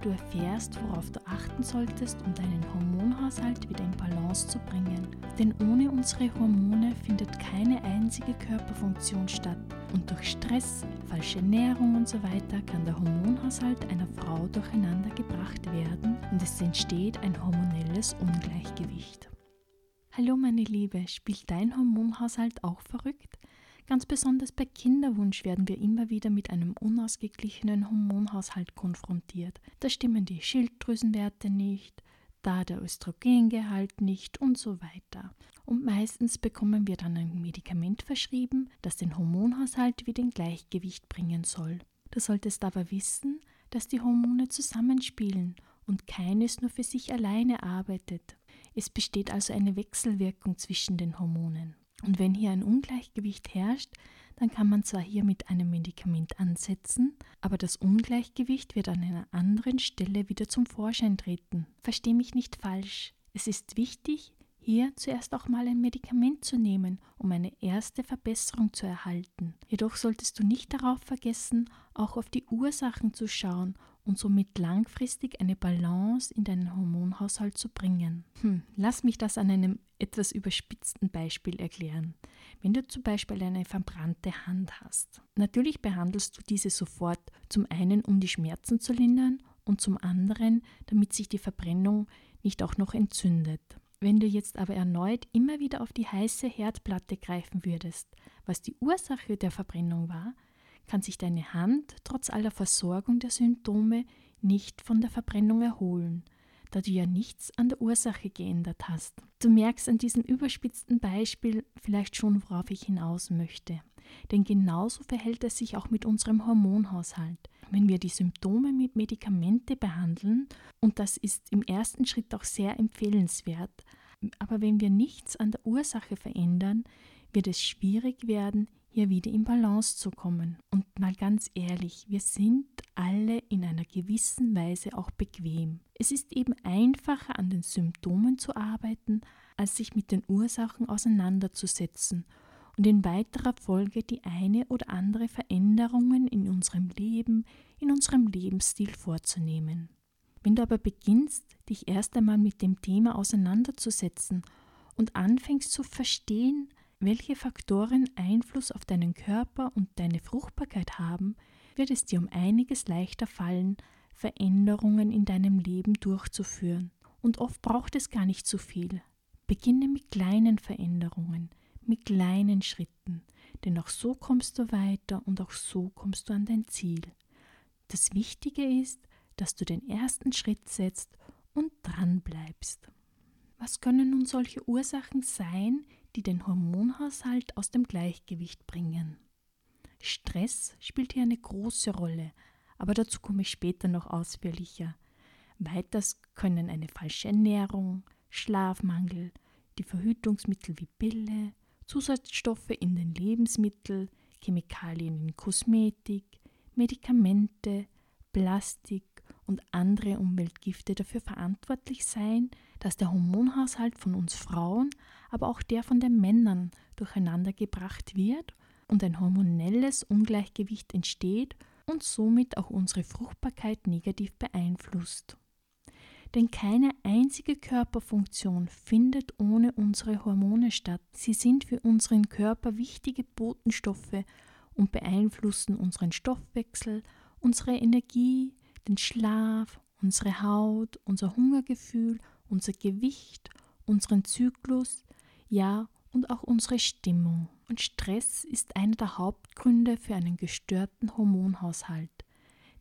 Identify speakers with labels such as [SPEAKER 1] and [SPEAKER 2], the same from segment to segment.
[SPEAKER 1] Du erfährst, worauf du achten solltest, um deinen Hormonhaushalt wieder in Balance zu bringen. Denn ohne unsere Hormone findet keine einzige Körperfunktion statt. Und durch Stress, falsche Ernährung und so weiter kann der Hormonhaushalt einer Frau durcheinander gebracht werden und es entsteht ein hormonelles Ungleichgewicht. Hallo meine Liebe, spielt dein Hormonhaushalt auch verrückt? Ganz besonders bei Kinderwunsch werden wir immer wieder mit einem unausgeglichenen Hormonhaushalt konfrontiert. Da stimmen die Schilddrüsenwerte nicht, da der Östrogengehalt nicht und so weiter. Und meistens bekommen wir dann ein Medikament verschrieben, das den Hormonhaushalt wieder in Gleichgewicht bringen soll. Du solltest aber wissen, dass die Hormone zusammenspielen und keines nur für sich alleine arbeitet. Es besteht also eine Wechselwirkung zwischen den Hormonen. Und wenn hier ein Ungleichgewicht herrscht, dann kann man zwar hier mit einem Medikament ansetzen, aber das Ungleichgewicht wird an einer anderen Stelle wieder zum Vorschein treten. Versteh mich nicht falsch. Es ist wichtig, hier zuerst auch mal ein Medikament zu nehmen, um eine erste Verbesserung zu erhalten. Jedoch solltest du nicht darauf vergessen, auch auf die Ursachen zu schauen und somit langfristig eine Balance in deinen Hormonhaushalt zu bringen. Hm, lass mich das an einem etwas überspitzten Beispiel erklären. Wenn du zum Beispiel eine verbrannte Hand hast, natürlich behandelst du diese sofort zum einen, um die Schmerzen zu lindern und zum anderen, damit sich die Verbrennung nicht auch noch entzündet. Wenn du jetzt aber erneut immer wieder auf die heiße Herdplatte greifen würdest, was die Ursache der Verbrennung war, kann sich deine Hand trotz aller Versorgung der Symptome nicht von der Verbrennung erholen, da du ja nichts an der Ursache geändert hast. Du merkst an diesem überspitzten Beispiel vielleicht schon, worauf ich hinaus möchte. Denn genauso verhält es sich auch mit unserem Hormonhaushalt. Wenn wir die Symptome mit Medikamente behandeln, und das ist im ersten Schritt auch sehr empfehlenswert, aber wenn wir nichts an der Ursache verändern, wird es schwierig werden, hier wieder in Balance zu kommen. Und mal ganz ehrlich, wir sind alle in einer gewissen Weise auch bequem. Es ist eben einfacher, an den Symptomen zu arbeiten, als sich mit den Ursachen auseinanderzusetzen und in weiterer Folge die eine oder andere Veränderungen in unserem Leben, in unserem Lebensstil vorzunehmen. Wenn du aber beginnst, dich erst einmal mit dem Thema auseinanderzusetzen und anfängst zu verstehen, welche Faktoren Einfluss auf deinen Körper und deine Fruchtbarkeit haben, wird es dir um einiges leichter fallen, Veränderungen in deinem Leben durchzuführen. Und oft braucht es gar nicht so viel. Beginne mit kleinen Veränderungen, mit kleinen Schritten, denn auch so kommst du weiter und auch so kommst du an dein Ziel. Das Wichtige ist, dass du den ersten Schritt setzt und dran bleibst. Was können nun solche Ursachen sein, die den Hormonhaushalt aus dem Gleichgewicht bringen? Stress spielt hier eine große Rolle, aber dazu komme ich später noch ausführlicher. Weiters können eine falsche Ernährung, Schlafmangel, die Verhütungsmittel wie Pille, Zusatzstoffe in den Lebensmitteln, Chemikalien in Kosmetik, Medikamente, Plastik und andere Umweltgifte dafür verantwortlich sein, dass der Hormonhaushalt von uns Frauen, aber auch der von den Männern durcheinander gebracht wird und ein hormonelles Ungleichgewicht entsteht und somit auch unsere Fruchtbarkeit negativ beeinflusst. Denn keine einzige Körperfunktion findet ohne unsere Hormone statt. Sie sind für unseren Körper wichtige Botenstoffe und beeinflussen unseren Stoffwechsel, unsere Energie, den Schlaf, unsere Haut, unser Hungergefühl, unser Gewicht, unseren Zyklus, ja und auch unsere Stimmung. Und Stress ist einer der Hauptgründe für einen gestörten Hormonhaushalt.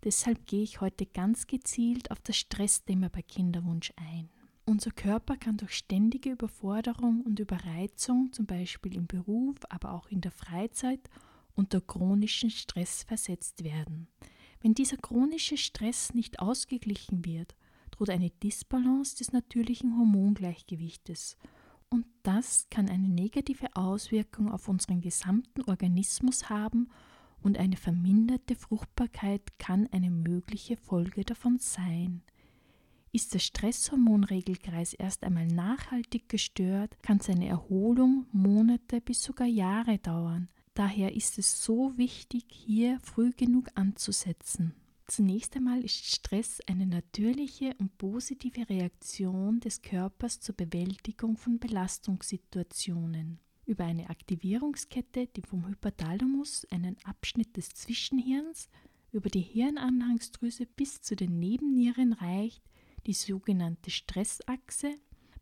[SPEAKER 1] Deshalb gehe ich heute ganz gezielt auf das Stressthema bei Kinderwunsch ein. Unser Körper kann durch ständige Überforderung und Überreizung, zum Beispiel im Beruf, aber auch in der Freizeit, unter chronischen Stress versetzt werden. Wenn dieser chronische Stress nicht ausgeglichen wird, droht eine Disbalance des natürlichen Hormongleichgewichtes und das kann eine negative Auswirkung auf unseren gesamten Organismus haben und eine verminderte Fruchtbarkeit kann eine mögliche Folge davon sein. Ist der Stresshormonregelkreis erst einmal nachhaltig gestört, kann seine Erholung Monate bis sogar Jahre dauern. Daher ist es so wichtig, hier früh genug anzusetzen. Zunächst einmal ist Stress eine natürliche und positive Reaktion des Körpers zur Bewältigung von Belastungssituationen. Über eine Aktivierungskette, die vom Hypothalamus, einen Abschnitt des Zwischenhirns, über die Hirnanhangsdrüse bis zu den Nebennieren reicht, die sogenannte Stressachse,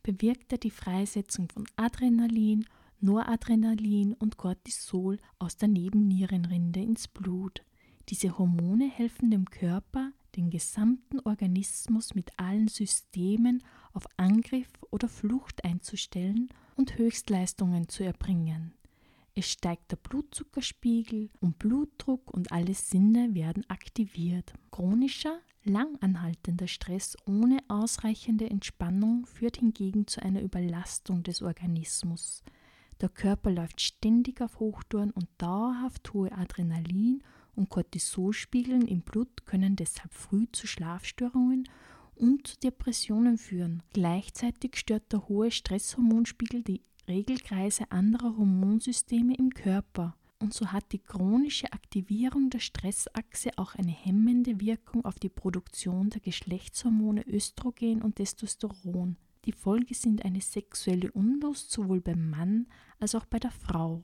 [SPEAKER 1] bewirkt er die Freisetzung von Adrenalin, Noradrenalin und Cortisol aus der Nebennierenrinde ins Blut. Diese Hormone helfen dem Körper, den gesamten Organismus mit allen Systemen auf Angriff oder Flucht einzustellen und Höchstleistungen zu erbringen. Es steigt der Blutzuckerspiegel und Blutdruck und alle Sinne werden aktiviert. Chronischer, langanhaltender Stress ohne ausreichende Entspannung führt hingegen zu einer Überlastung des Organismus. Der Körper läuft ständig auf Hochtouren und dauerhaft hohe Adrenalin- und Cortisolspiegeln im Blut können deshalb früh zu Schlafstörungen und zu Depressionen führen. Gleichzeitig stört der hohe Stresshormonspiegel die Regelkreise anderer Hormonsysteme im Körper. Und so hat die chronische Aktivierung der Stressachse auch eine hemmende Wirkung auf die Produktion der Geschlechtshormone Östrogen und Testosteron. Die Folge sind eine sexuelle Unlust sowohl beim Mann als auch bei der Frau.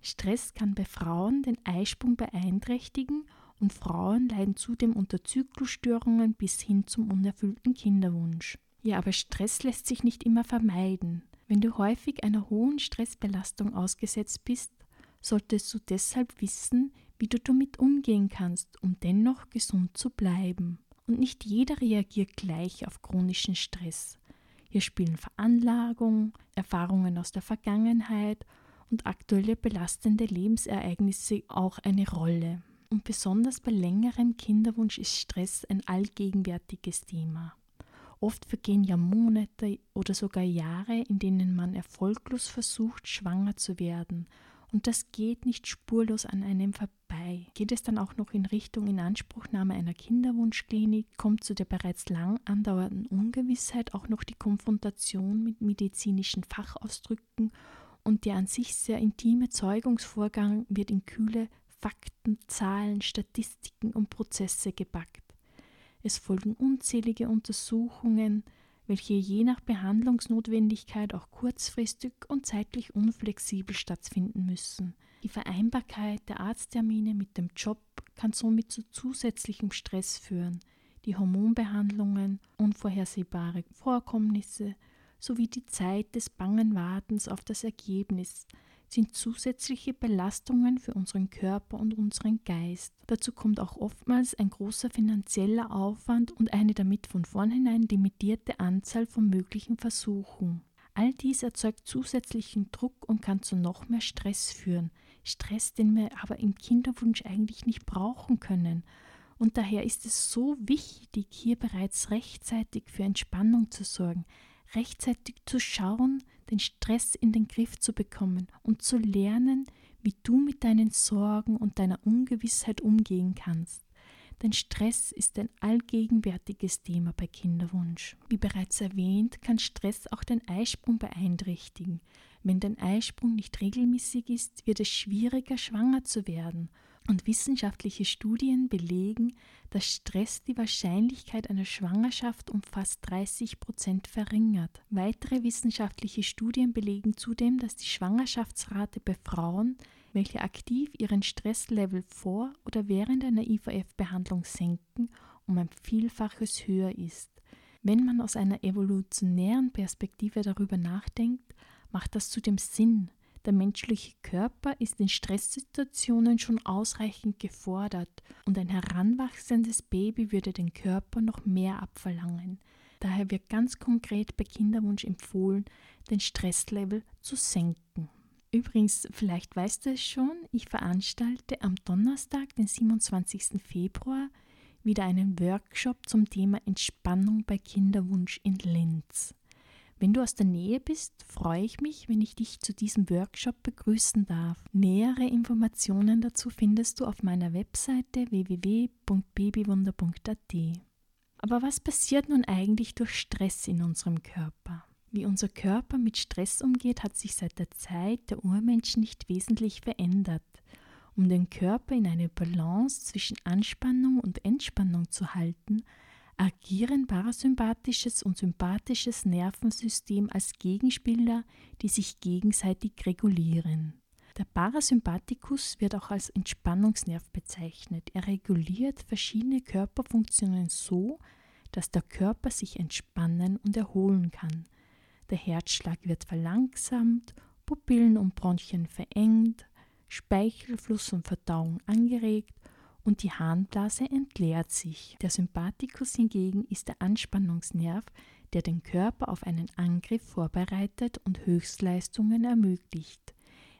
[SPEAKER 1] Stress kann bei Frauen den Eisprung beeinträchtigen und Frauen leiden zudem unter Zyklusstörungen bis hin zum unerfüllten Kinderwunsch. Ja, aber Stress lässt sich nicht immer vermeiden. Wenn du häufig einer hohen Stressbelastung ausgesetzt bist, solltest du deshalb wissen, wie du damit umgehen kannst, um dennoch gesund zu bleiben. Und nicht jeder reagiert gleich auf chronischen Stress. Hier spielen Veranlagung, Erfahrungen aus der Vergangenheit und aktuelle belastende Lebensereignisse auch eine Rolle. Und besonders bei längerem Kinderwunsch ist Stress ein allgegenwärtiges Thema. Oft vergehen ja Monate oder sogar Jahre, in denen man erfolglos versucht, schwanger zu werden. Und das geht nicht spurlos an einem vorbei. Geht es dann auch noch in Richtung Inanspruchnahme einer Kinderwunschklinik, kommt zu der bereits lang andauernden Ungewissheit auch noch die Konfrontation mit medizinischen Fachausdrücken und der an sich sehr intime Zeugungsvorgang wird in kühle Fakten, Zahlen, Statistiken und Prozesse gepackt. Es folgen unzählige Untersuchungen, welche je nach Behandlungsnotwendigkeit auch kurzfristig und zeitlich unflexibel stattfinden müssen. Die Vereinbarkeit der Arzttermine mit dem Job kann somit zu zusätzlichem Stress führen. Die Hormonbehandlungen, unvorhersehbare Vorkommnisse sowie die Zeit des bangen Wartens auf das Ergebnis sind zusätzliche Belastungen für unseren Körper und unseren Geist. Dazu kommt auch oftmals ein großer finanzieller Aufwand und eine damit von vornherein limitierte Anzahl von möglichen Versuchen. All dies erzeugt zusätzlichen Druck und kann zu noch mehr Stress führen. Stress, den wir aber im Kinderwunsch eigentlich nicht brauchen können. Und daher ist es so wichtig, hier bereits rechtzeitig für Entspannung zu sorgen, rechtzeitig zu schauen, den Stress in den Griff zu bekommen und zu lernen, wie du mit deinen Sorgen und deiner Ungewissheit umgehen kannst. Denn Stress ist ein allgegenwärtiges Thema bei Kinderwunsch. Wie bereits erwähnt, kann Stress auch den Eisprung beeinträchtigen. Wenn dein Eisprung nicht regelmäßig ist, wird es schwieriger, schwanger zu werden und wissenschaftliche Studien belegen, dass Stress die Wahrscheinlichkeit einer Schwangerschaft um fast 30 Prozent verringert. Weitere wissenschaftliche Studien belegen zudem, dass die Schwangerschaftsrate bei Frauen, welche aktiv ihren Stresslevel vor oder während einer IVF-Behandlung senken, um ein Vielfaches höher ist. Wenn man aus einer evolutionären Perspektive darüber nachdenkt, macht das zudem Sinn, Der menschliche Körper ist in Stresssituationen schon ausreichend gefordert und ein heranwachsendes Baby würde den Körper noch mehr abverlangen. Daher wird ganz konkret bei Kinderwunsch empfohlen, den Stresslevel zu senken. Übrigens, vielleicht weißt du es schon, ich veranstalte am Donnerstag, den 27. Februar, wieder einen Workshop zum Thema Entspannung bei Kinderwunsch in Linz. Wenn du aus der Nähe bist, freue ich mich, wenn ich dich zu diesem Workshop begrüßen darf. Nähere Informationen dazu findest du auf meiner Webseite www.babywunder.at. Aber was passiert nun eigentlich durch Stress in unserem Körper? Wie unser Körper mit Stress umgeht, hat sich seit der Zeit der Urmenschen nicht wesentlich verändert. Um den Körper in eine Balance zwischen Anspannung und Entspannung zu halten, agieren parasympathisches und sympathisches Nervensystem als Gegenspieler, die sich gegenseitig regulieren. Der Parasympathikus wird auch als Entspannungsnerv bezeichnet. Er reguliert verschiedene Körperfunktionen so, dass der Körper sich entspannen und erholen kann. Der Herzschlag wird verlangsamt, Pupillen und Bronchien verengt, Speichelfluss und Verdauung angeregt und die Harnblase entleert sich. Der Sympathikus hingegen ist der Anspannungsnerv, der den Körper auf einen Angriff vorbereitet und Höchstleistungen ermöglicht.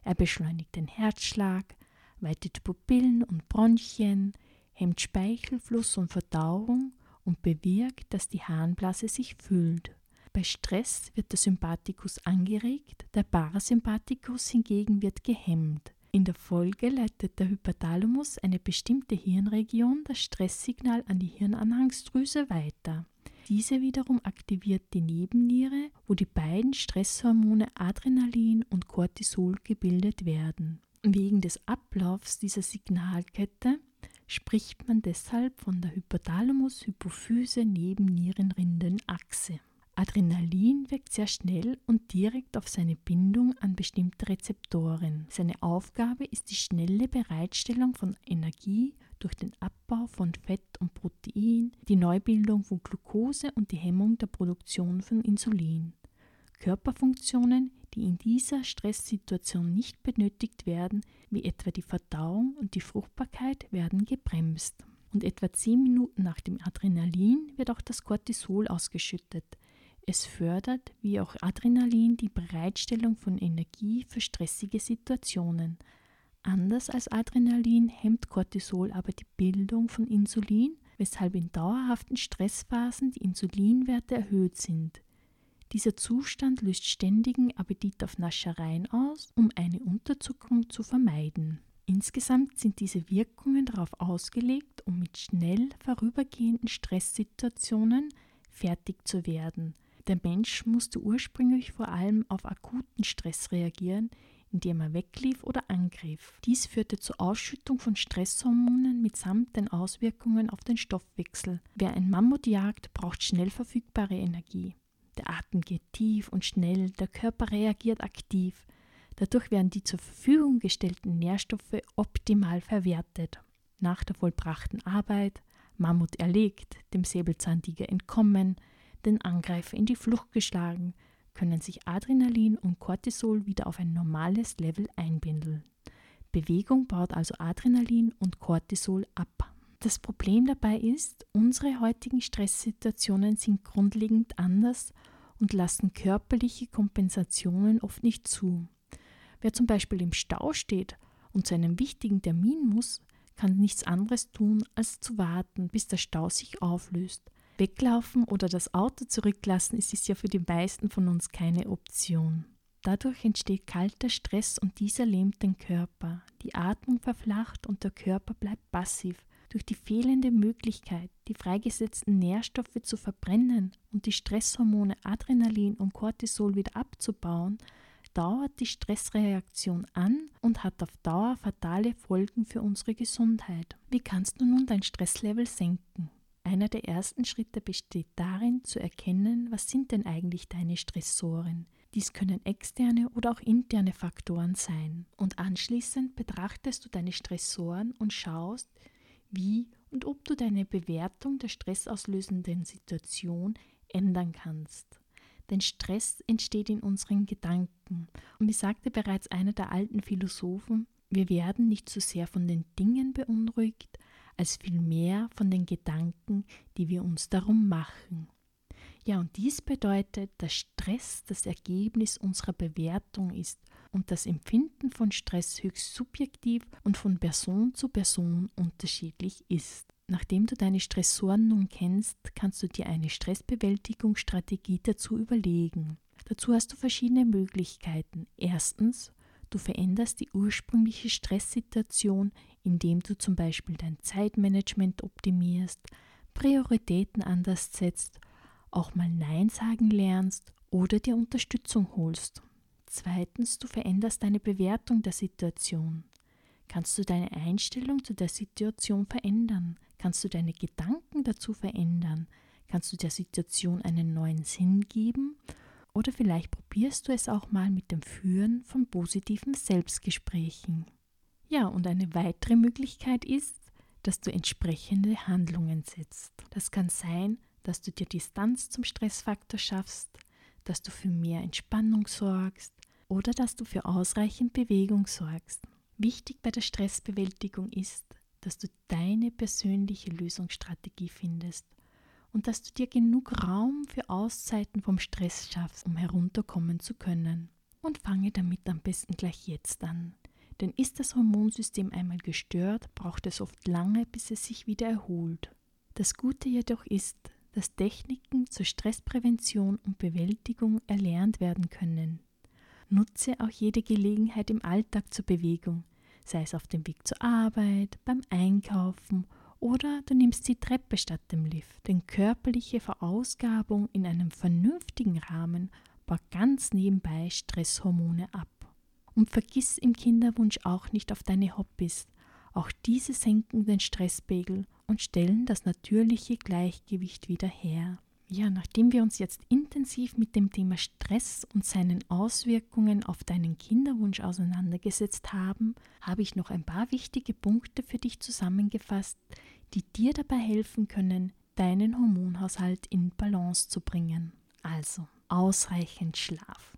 [SPEAKER 1] Er beschleunigt den Herzschlag, weitet Pupillen und Bronchien, hemmt Speichelfluss und Verdauung und bewirkt, dass die Harnblase sich füllt. Bei Stress wird der Sympathikus angeregt, der Parasympathikus hingegen wird gehemmt. In der Folge leitet der Hypothalamus, eine bestimmte Hirnregion, das Stresssignal an die Hirnanhangsdrüse weiter. Diese wiederum aktiviert die Nebenniere, wo die beiden Stresshormone Adrenalin und Cortisol gebildet werden. Wegen des Ablaufs dieser Signalkette spricht man deshalb von der Hypothalamus-Hypophyse-Nebennierenrindenachse. Adrenalin wirkt sehr schnell und direkt auf seine Bindung an bestimmte Rezeptoren. Seine Aufgabe ist die schnelle Bereitstellung von Energie durch den Abbau von Fett und Protein, die Neubildung von Glucose und die Hemmung der Produktion von Insulin. Körperfunktionen, die in dieser Stresssituation nicht benötigt werden, wie etwa die Verdauung und die Fruchtbarkeit, werden gebremst. Und etwa 10 Minuten nach dem Adrenalin wird auch das Cortisol ausgeschüttet. Es fördert, wie auch Adrenalin, die Bereitstellung von Energie für stressige Situationen. Anders als Adrenalin hemmt Cortisol aber die Bildung von Insulin, weshalb in dauerhaften Stressphasen die Insulinwerte erhöht sind. Dieser Zustand löst ständigen Appetit auf Naschereien aus, um eine Unterzuckerung zu vermeiden. Insgesamt sind diese Wirkungen darauf ausgelegt, um mit schnell vorübergehenden Stresssituationen fertig zu werden – der Mensch musste ursprünglich vor allem auf akuten Stress reagieren, indem er weglief oder angriff. Dies führte zur Ausschüttung von Stresshormonen mitsamt den Auswirkungen auf den Stoffwechsel. Wer ein Mammut jagt, braucht schnell verfügbare Energie. Der Atem geht tief und schnell, der Körper reagiert aktiv. Dadurch werden die zur Verfügung gestellten Nährstoffe optimal verwertet. Nach der vollbrachten Arbeit, Mammut erlegt, dem Säbelzahntiger entkommen, den Angreifer in die Flucht geschlagen, können sich Adrenalin und Cortisol wieder auf ein normales Level einbindeln. Bewegung baut also Adrenalin und Cortisol ab. Das Problem dabei ist, unsere heutigen Stresssituationen sind grundlegend anders und lassen körperliche Kompensationen oft nicht zu. Wer zum Beispiel im Stau steht und zu einem wichtigen Termin muss, kann nichts anderes tun, als zu warten, bis der Stau sich auflöst. Weglaufen oder das Auto zurücklassen ist es ja für die meisten von uns keine Option. Dadurch entsteht kalter Stress und dieser lähmt den Körper. Die Atmung verflacht und der Körper bleibt passiv. Durch die fehlende Möglichkeit, die freigesetzten Nährstoffe zu verbrennen und die Stresshormone Adrenalin und Cortisol wieder abzubauen, dauert die Stressreaktion an und hat auf Dauer fatale Folgen für unsere Gesundheit. Wie kannst du nun dein Stresslevel senken? Einer der ersten Schritte besteht darin, zu erkennen, was sind denn eigentlich deine Stressoren. Dies können externe oder auch interne Faktoren sein. Und anschließend betrachtest du deine Stressoren und schaust, wie und ob du deine Bewertung der stressauslösenden Situation ändern kannst. Denn Stress entsteht in unseren Gedanken. Und wie sagte bereits einer der alten Philosophen, wir werden nicht so sehr von den Dingen beunruhigt, als vielmehr von den Gedanken, die wir uns darum machen. Ja, und dies bedeutet, dass Stress das Ergebnis unserer Bewertung ist und das Empfinden von Stress höchst subjektiv und von Person zu Person unterschiedlich ist. Nachdem du deine Stressoren nun kennst, kannst du dir eine Stressbewältigungsstrategie dazu überlegen. Dazu hast du verschiedene Möglichkeiten. Erstens, du veränderst die ursprüngliche Stresssituation, indem du zum Beispiel dein Zeitmanagement optimierst, Prioritäten anders setzt auch mal Nein sagen lernst oder dir Unterstützung holst. Zweitens, du veränderst deine Bewertung der Situation. Kannst du deine Einstellung zu der Situation verändern? Kannst du deine Gedanken dazu verändern? Kannst du der Situation einen neuen Sinn geben? Oder vielleicht probierst du es auch mal mit dem Führen von positiven Selbstgesprächen. Ja, und eine weitere Möglichkeit ist, dass du entsprechende Handlungen setzt. Das kann sein, dass du dir Distanz zum Stressfaktor schaffst, dass du für mehr Entspannung sorgst oder dass du für ausreichend Bewegung sorgst. Wichtig bei der Stressbewältigung ist, dass du deine persönliche Lösungsstrategie findest und dass du dir genug Raum für Auszeiten vom Stress schaffst, um herunterkommen zu können. Und fange damit am besten gleich jetzt an. Denn ist das Hormonsystem einmal gestört, braucht es oft lange, bis es sich wieder erholt. Das Gute jedoch ist, dass Techniken zur Stressprävention und Bewältigung erlernt werden können. Nutze auch jede Gelegenheit im Alltag zur Bewegung, sei es auf dem Weg zur Arbeit, beim Einkaufen oder du nimmst die Treppe statt dem Lift. Denn körperliche Verausgabung in einem vernünftigen Rahmen baut ganz nebenbei Stresshormone ab. Und vergiss im Kinderwunsch auch nicht auf deine Hobbys. Auch diese senken den Stresspegel und stellen das natürliche Gleichgewicht wieder her. Ja, nachdem wir uns jetzt intensiv mit dem Thema Stress und seinen Auswirkungen auf deinen Kinderwunsch auseinandergesetzt haben, habe ich noch ein paar wichtige Punkte für dich zusammengefasst, die dir dabei helfen können, deinen Hormonhaushalt in Balance zu bringen. Also ausreichend Schlaf.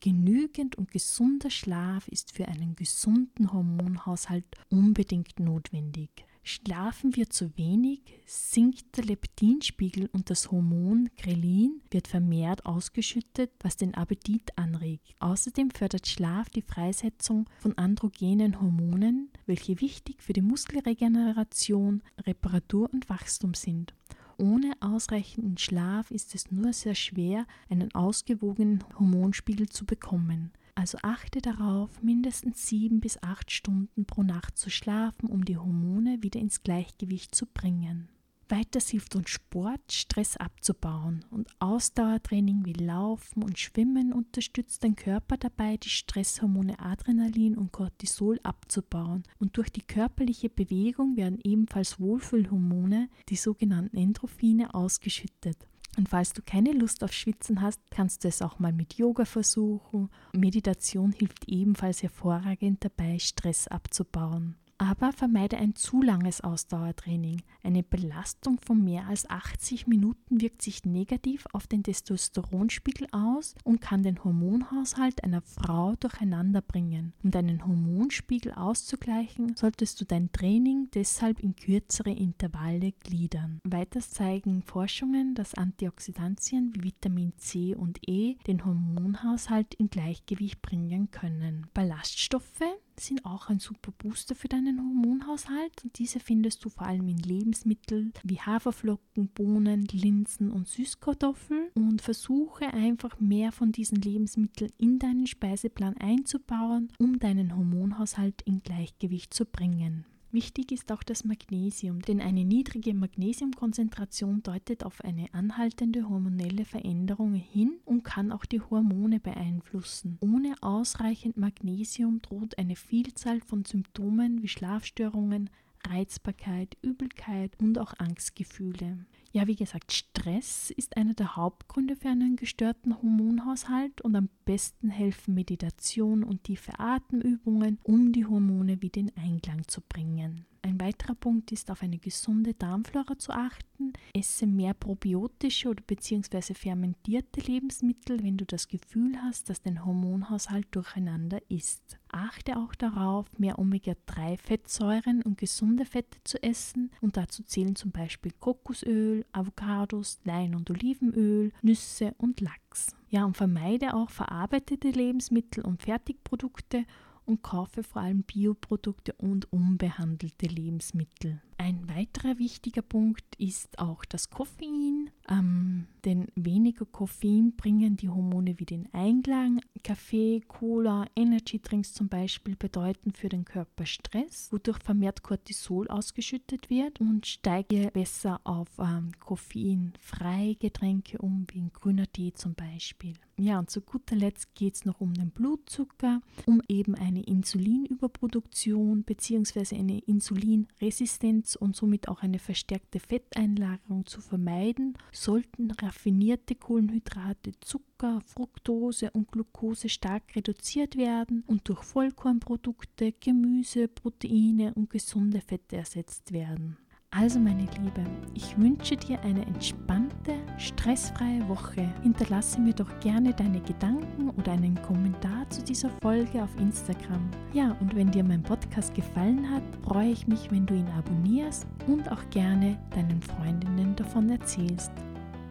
[SPEAKER 1] Genügend und gesunder Schlaf ist für einen gesunden Hormonhaushalt unbedingt notwendig. Schlafen wir zu wenig, sinkt der Leptinspiegel und das Hormon Grelin wird vermehrt ausgeschüttet, was den Appetit anregt. Außerdem fördert Schlaf die Freisetzung von androgenen Hormonen, welche wichtig für die Muskelregeneration, Reparatur und Wachstum sind. Ohne ausreichenden Schlaf ist es nur sehr schwer, einen ausgewogenen Hormonspiegel zu bekommen. Also achte darauf, mindestens sieben bis acht Stunden pro Nacht zu schlafen, um die Hormone wieder ins Gleichgewicht zu bringen. Weiters hilft uns Sport, Stress abzubauen und Ausdauertraining wie Laufen und Schwimmen unterstützt den Körper dabei, die Stresshormone Adrenalin und Cortisol abzubauen und durch die körperliche Bewegung werden ebenfalls Wohlfühlhormone, die sogenannten Endorphine, ausgeschüttet. Und falls du keine Lust auf Schwitzen hast, kannst du es auch mal mit Yoga versuchen. Meditation hilft ebenfalls hervorragend dabei, Stress abzubauen. Aber vermeide ein zu langes Ausdauertraining. Eine Belastung von mehr als 80 Minuten wirkt sich negativ auf den Testosteronspiegel aus und kann den Hormonhaushalt einer Frau durcheinander bringen. Um deinen Hormonspiegel auszugleichen, solltest du dein Training deshalb in kürzere Intervalle gliedern. Weiters zeigen Forschungen, dass Antioxidantien wie Vitamin C und E den Hormonhaushalt in Gleichgewicht bringen können. Ballaststoffe sind auch ein super Booster für deinen Hormonhaushalt und diese findest du vor allem in Lebensmitteln wie Haferflocken, Bohnen, Linsen und Süßkartoffeln und versuche einfach mehr von diesen Lebensmitteln in deinen Speiseplan einzubauen, um deinen Hormonhaushalt in Gleichgewicht zu bringen. Wichtig ist auch das Magnesium, denn eine niedrige Magnesiumkonzentration deutet auf eine anhaltende hormonelle Veränderung hin und kann auch die Hormone beeinflussen. Ohne ausreichend Magnesium droht eine Vielzahl von Symptomen wie Schlafstörungen, Reizbarkeit, Übelkeit und auch Angstgefühle. Ja, wie gesagt, Stress ist einer der Hauptgründe für einen gestörten Hormonhaushalt und am besten helfen Meditation und tiefe Atemübungen, um die Hormone wieder in Einklang zu bringen. Ein weiterer Punkt ist, auf eine gesunde Darmflora zu achten. Esse mehr probiotische oder beziehungsweise fermentierte Lebensmittel, wenn du das Gefühl hast, dass dein Hormonhaushalt durcheinander ist. Achte auch darauf, mehr Omega-3-Fettsäuren und gesunde Fette zu essen und dazu zählen zum Beispiel Kokosöl, Avocados, Lein- und Olivenöl, Nüsse und Lachs. Ja, und vermeide auch verarbeitete Lebensmittel und Fertigprodukte und kaufe vor allem Bioprodukte und unbehandelte Lebensmittel. Ein weiterer wichtiger Punkt ist auch das Koffein, ähm, denn weniger Koffein bringen die Hormone wieder in Einklang. Kaffee, Cola, Energydrinks zum Beispiel bedeuten für den Körper Stress, wodurch vermehrt Cortisol ausgeschüttet wird und steige besser auf ähm, koffeinfreie Getränke um, wie ein grüner Tee zum Beispiel. Ja, und zu guter Letzt geht es noch um den Blutzucker, um eben eine Insulinüberproduktion bzw. eine Insulinresistenz und somit auch eine verstärkte Fetteinlagerung zu vermeiden, sollten raffinierte Kohlenhydrate, Zucker, Fructose und Glucose stark reduziert werden und durch Vollkornprodukte, Gemüse, Proteine und gesunde Fette ersetzt werden. Also meine Liebe, ich wünsche dir eine entspannte, stressfreie Woche. Hinterlasse mir doch gerne deine Gedanken oder einen Kommentar zu dieser Folge auf Instagram. Ja, und wenn dir mein Podcast gefallen hat, freue ich mich, wenn du ihn abonnierst und auch gerne deinen Freundinnen davon erzählst.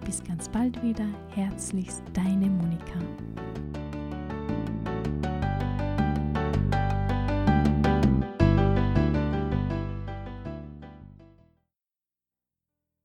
[SPEAKER 1] Bis ganz bald wieder. Herzlichst, deine Monika.